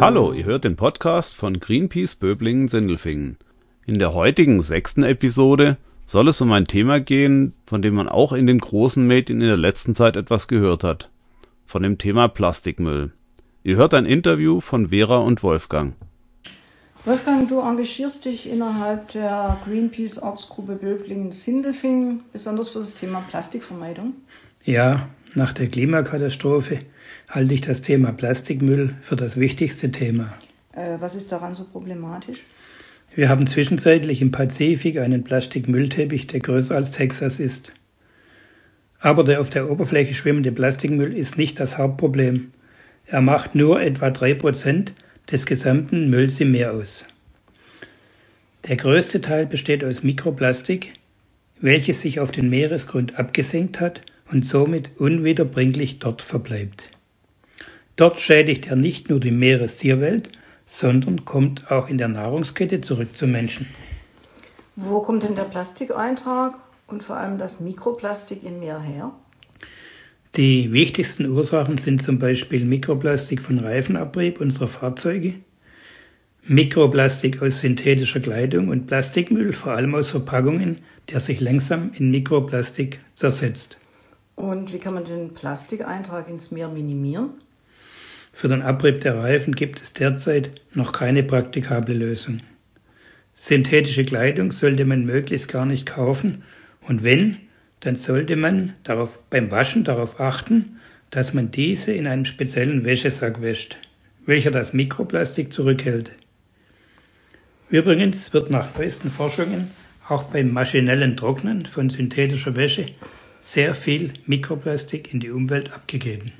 Hallo, ihr hört den Podcast von Greenpeace Böblingen-Sindelfingen. In der heutigen sechsten Episode soll es um ein Thema gehen, von dem man auch in den großen Medien in der letzten Zeit etwas gehört hat. Von dem Thema Plastikmüll. Ihr hört ein Interview von Vera und Wolfgang. Wolfgang, du engagierst dich innerhalb der Greenpeace Ortsgruppe Böblingen-Sindelfingen, besonders für das Thema Plastikvermeidung. Ja, nach der Klimakatastrophe halte ich das Thema Plastikmüll für das wichtigste Thema. Äh, was ist daran so problematisch? Wir haben zwischenzeitlich im Pazifik einen Plastikmüllteppich, der größer als Texas ist. Aber der auf der Oberfläche schwimmende Plastikmüll ist nicht das Hauptproblem. Er macht nur etwa drei Prozent des gesamten Mülls im Meer aus. Der größte Teil besteht aus Mikroplastik, welches sich auf den Meeresgrund abgesenkt hat und somit unwiederbringlich dort verbleibt. Dort schädigt er nicht nur die Meerestierwelt, sondern kommt auch in der Nahrungskette zurück zum Menschen. Wo kommt denn der Plastikeintrag und vor allem das Mikroplastik im Meer her? Die wichtigsten Ursachen sind zum Beispiel Mikroplastik von Reifenabrieb unserer Fahrzeuge, Mikroplastik aus synthetischer Kleidung und Plastikmüll, vor allem aus Verpackungen, der sich langsam in Mikroplastik zersetzt. Und wie kann man den Plastikeintrag ins Meer minimieren? Für den Abrieb der Reifen gibt es derzeit noch keine praktikable Lösung. Synthetische Kleidung sollte man möglichst gar nicht kaufen und wenn, dann sollte man darauf, beim Waschen darauf achten, dass man diese in einem speziellen Wäschesack wäscht, welcher das Mikroplastik zurückhält. Übrigens wird nach neuesten Forschungen auch beim maschinellen Trocknen von synthetischer Wäsche sehr viel Mikroplastik in die Umwelt abgegeben.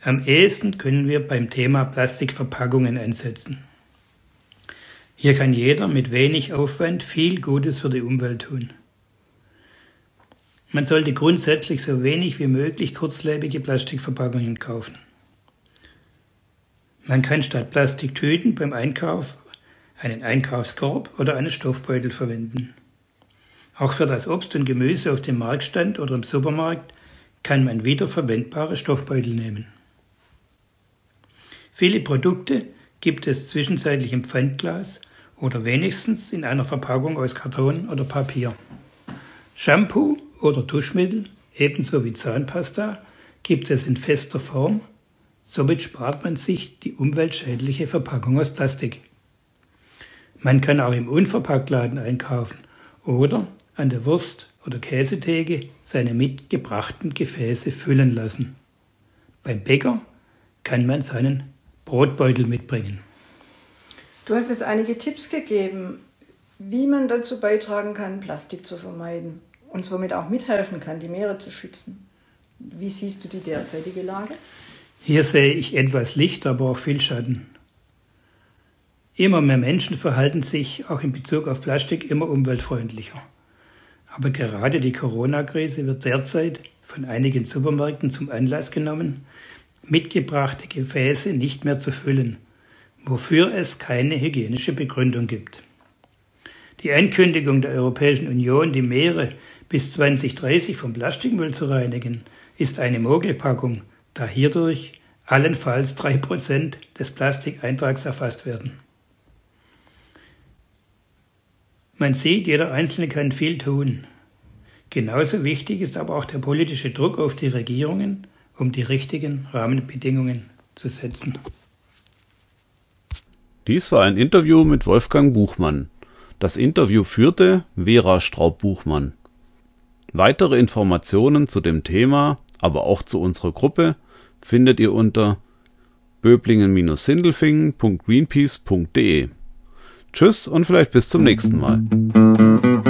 Am ehesten können wir beim Thema Plastikverpackungen einsetzen. Hier kann jeder mit wenig Aufwand viel Gutes für die Umwelt tun. Man sollte grundsätzlich so wenig wie möglich kurzlebige Plastikverpackungen kaufen. Man kann statt Plastiktüten beim Einkauf einen Einkaufskorb oder einen Stoffbeutel verwenden. Auch für das Obst und Gemüse auf dem Marktstand oder im Supermarkt kann man wiederverwendbare Stoffbeutel nehmen. Viele Produkte gibt es zwischenzeitlich im Pfandglas oder wenigstens in einer Verpackung aus Karton oder Papier. Shampoo oder Duschmittel, ebenso wie Zahnpasta, gibt es in fester Form. Somit spart man sich die umweltschädliche Verpackung aus Plastik. Man kann auch im Unverpacktladen einkaufen oder an der Wurst- oder Käsetheke seine mitgebrachten Gefäße füllen lassen. Beim Bäcker kann man seinen Brotbeutel mitbringen. Du hast jetzt einige Tipps gegeben, wie man dazu beitragen kann, Plastik zu vermeiden und somit auch mithelfen kann, die Meere zu schützen. Wie siehst du die derzeitige Lage? Hier sehe ich etwas Licht, aber auch viel Schatten. Immer mehr Menschen verhalten sich auch in Bezug auf Plastik immer umweltfreundlicher. Aber gerade die Corona-Krise wird derzeit von einigen Supermärkten zum Anlass genommen, mitgebrachte Gefäße nicht mehr zu füllen, wofür es keine hygienische Begründung gibt. Die Ankündigung der Europäischen Union, die Meere bis 2030 vom Plastikmüll zu reinigen, ist eine Mogelpackung, da hierdurch allenfalls drei Prozent des Plastikeintrags erfasst werden. Man sieht, jeder Einzelne kann viel tun. Genauso wichtig ist aber auch der politische Druck auf die Regierungen, um die richtigen Rahmenbedingungen zu setzen. Dies war ein Interview mit Wolfgang Buchmann. Das Interview führte Vera Straub-Buchmann. Weitere Informationen zu dem Thema, aber auch zu unserer Gruppe findet ihr unter böblingen-sindelfingen.greenpeace.de. Tschüss und vielleicht bis zum nächsten Mal.